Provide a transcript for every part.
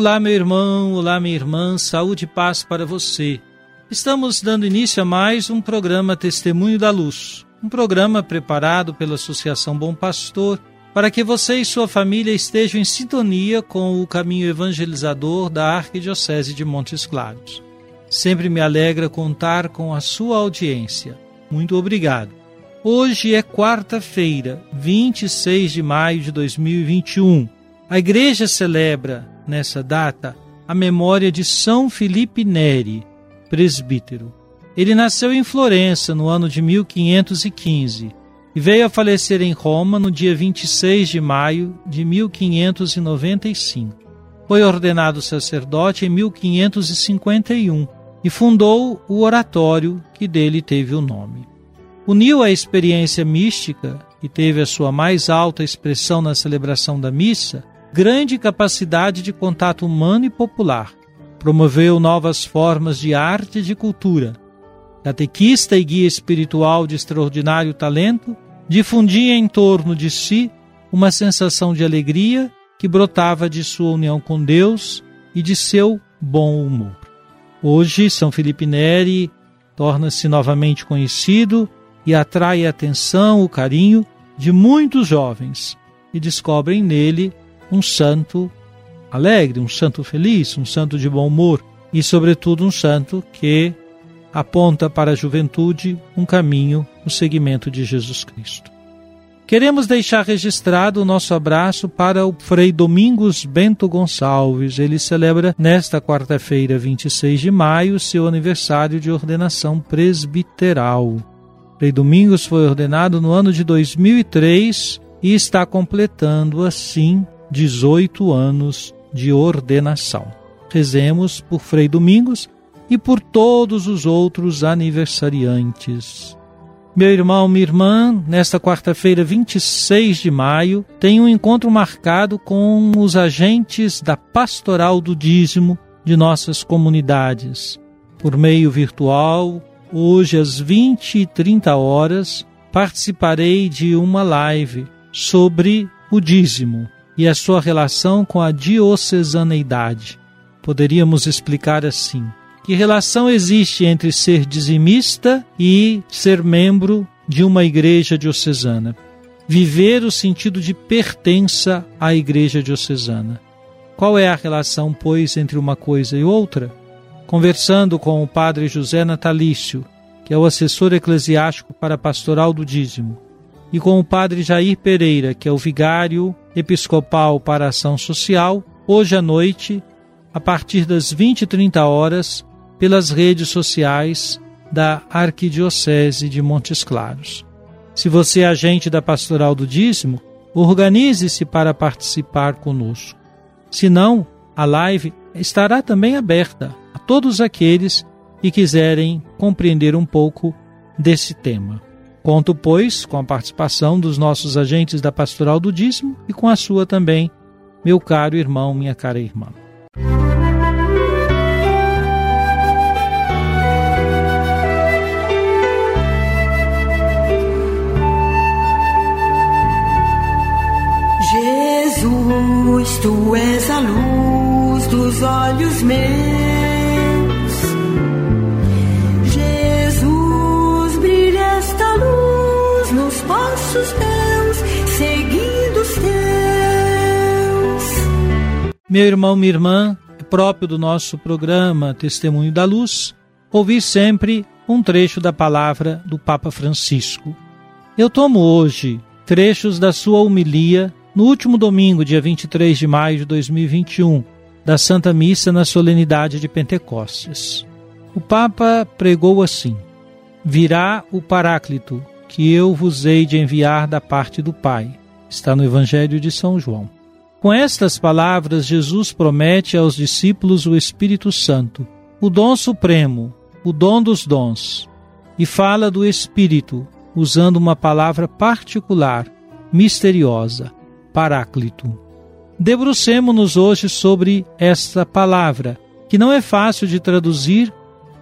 Olá, meu irmão, olá, minha irmã, saúde e paz para você. Estamos dando início a mais um programa Testemunho da Luz, um programa preparado pela Associação Bom Pastor para que você e sua família estejam em sintonia com o caminho evangelizador da Arquidiocese de Montes Claros. Sempre me alegra contar com a sua audiência. Muito obrigado. Hoje é quarta-feira, 26 de maio de 2021. A igreja celebra, nessa data, a memória de São Felipe Neri, presbítero. Ele nasceu em Florença no ano de 1515 e veio a falecer em Roma no dia 26 de maio de 1595. Foi ordenado sacerdote em 1551 e fundou o oratório que dele teve o nome. Uniu a experiência mística, que teve a sua mais alta expressão na celebração da missa, grande capacidade de contato humano e popular. Promoveu novas formas de arte e de cultura. Catequista e guia espiritual de extraordinário talento, difundia em torno de si uma sensação de alegria que brotava de sua união com Deus e de seu bom humor. Hoje, São Felipe Neri torna-se novamente conhecido e atrai a atenção, o carinho de muitos jovens e descobrem nele um santo alegre, um santo feliz, um santo de bom humor e, sobretudo, um santo que aponta para a juventude um caminho no seguimento de Jesus Cristo. Queremos deixar registrado o nosso abraço para o Frei Domingos Bento Gonçalves. Ele celebra nesta quarta-feira, 26 de maio, seu aniversário de ordenação presbiteral. Frei Domingos foi ordenado no ano de 2003 e está completando, assim, 18 anos de ordenação. Rezemos por Frei Domingos e por todos os outros aniversariantes. Meu irmão, minha irmã, nesta quarta-feira, 26 de maio, tem um encontro marcado com os agentes da Pastoral do Dízimo de nossas comunidades. Por meio virtual, hoje às 20 e 30 horas, participarei de uma live sobre o dízimo e a sua relação com a diocesaneidade. Poderíamos explicar assim: que relação existe entre ser dizimista e ser membro de uma igreja diocesana? Viver o sentido de pertença à igreja diocesana. Qual é a relação, pois, entre uma coisa e outra? Conversando com o padre José Natalício, que é o assessor eclesiástico para a pastoral do dízimo, e com o padre Jair Pereira, que é o vigário episcopal para ação social, hoje à noite, a partir das 20 e 30 horas, pelas redes sociais da Arquidiocese de Montes Claros. Se você é agente da Pastoral do Dízimo, organize-se para participar conosco. Se não, a live estará também aberta a todos aqueles que quiserem compreender um pouco desse tema. Conto, pois, com a participação dos nossos agentes da Pastoral do Dízimo e com a sua também, meu caro irmão, minha cara irmã. Jesus, tu és a luz dos olhos meus. Teus, seguindo os teus. Meu irmão, minha irmã, é próprio do nosso programa Testemunho da Luz, ouvir sempre um trecho da palavra do Papa Francisco. Eu tomo hoje trechos da sua homilia no último domingo, dia 23 de maio de 2021, da Santa Missa na solenidade de Pentecostes. O Papa pregou assim: Virá o Paráclito, que eu vos hei de enviar da parte do Pai. Está no Evangelho de São João. Com estas palavras, Jesus promete aos discípulos o Espírito Santo, o dom supremo, o dom dos dons, e fala do Espírito, usando uma palavra particular, misteriosa, Paráclito. Debrucemos-nos hoje sobre esta palavra, que não é fácil de traduzir,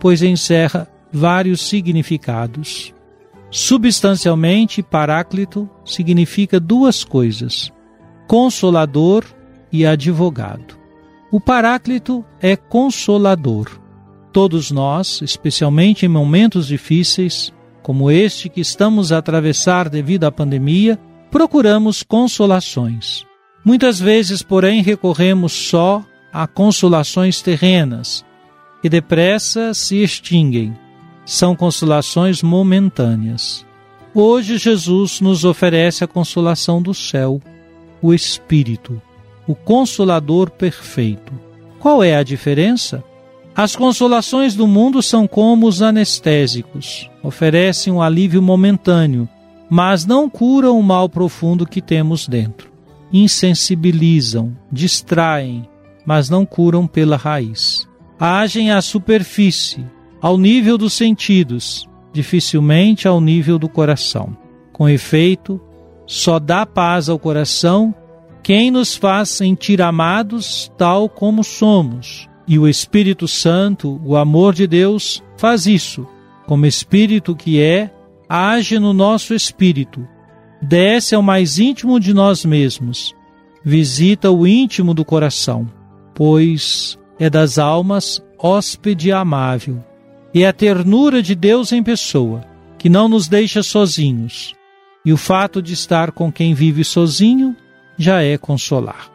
pois encerra vários significados. Substancialmente, Paráclito significa duas coisas consolador e advogado. O Paráclito é consolador. Todos nós, especialmente em momentos difíceis, como este que estamos a atravessar devido à pandemia, procuramos consolações. Muitas vezes, porém, recorremos só a consolações terrenas, que depressa se extinguem. São consolações momentâneas. Hoje, Jesus nos oferece a consolação do céu o Espírito, o Consolador perfeito. Qual é a diferença? As consolações do mundo são como os anestésicos, oferecem um alívio momentâneo, mas não curam o mal profundo que temos dentro. Insensibilizam, distraem, mas não curam pela raiz. Agem à superfície, ao nível dos sentidos, dificilmente ao nível do coração. Com efeito, só dá paz ao coração quem nos faz sentir amados tal como somos. E o Espírito Santo, o amor de Deus, faz isso. Como Espírito que é, age no nosso espírito, desce ao mais íntimo de nós mesmos, visita o íntimo do coração, pois é das almas hóspede amável. E a ternura de Deus em pessoa, que não nos deixa sozinhos, e o fato de estar com quem vive sozinho já é consolar.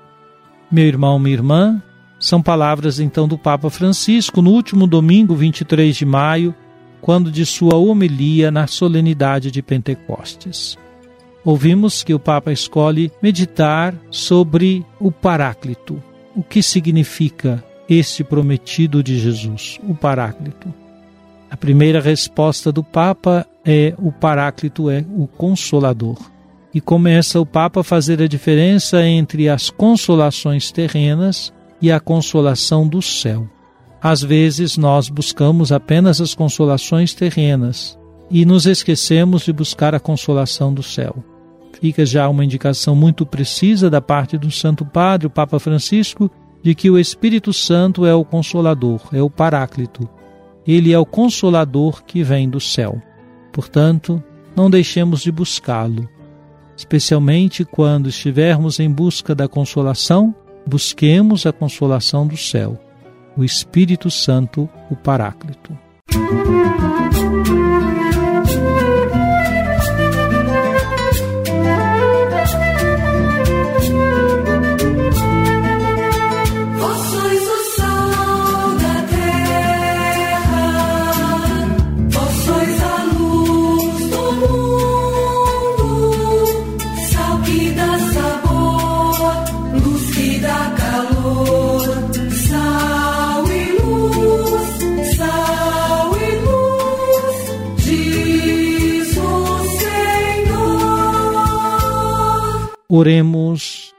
Meu irmão, minha irmã, são palavras então do Papa Francisco no último domingo, 23 de maio, quando de sua homilia na solenidade de Pentecostes. Ouvimos que o Papa escolhe meditar sobre o Paráclito. O que significa este prometido de Jesus, o Paráclito? A primeira resposta do Papa é: o Paráclito é o Consolador. E começa o Papa a fazer a diferença entre as consolações terrenas e a consolação do céu. Às vezes nós buscamos apenas as consolações terrenas e nos esquecemos de buscar a consolação do céu. Fica já uma indicação muito precisa da parte do Santo Padre, o Papa Francisco, de que o Espírito Santo é o consolador, é o Paráclito, ele é o consolador que vem do céu. Portanto, não deixemos de buscá-lo. Especialmente quando estivermos em busca da consolação, busquemos a consolação do céu, o Espírito Santo, o Paráclito. Música Oremos,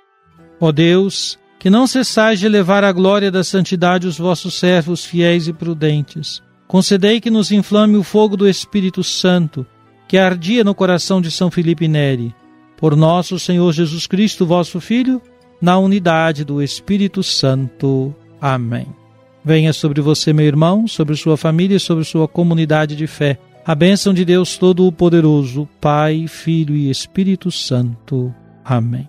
ó Deus, que não cessais de levar à glória da santidade os vossos servos fiéis e prudentes. Concedei que nos inflame o fogo do Espírito Santo, que ardia no coração de São Felipe Neri. Por nosso Senhor Jesus Cristo, vosso Filho, na unidade do Espírito Santo. Amém. Venha sobre você, meu irmão, sobre sua família e sobre sua comunidade de fé. A bênção de Deus Todo-Poderoso, Pai, Filho e Espírito Santo. Amém.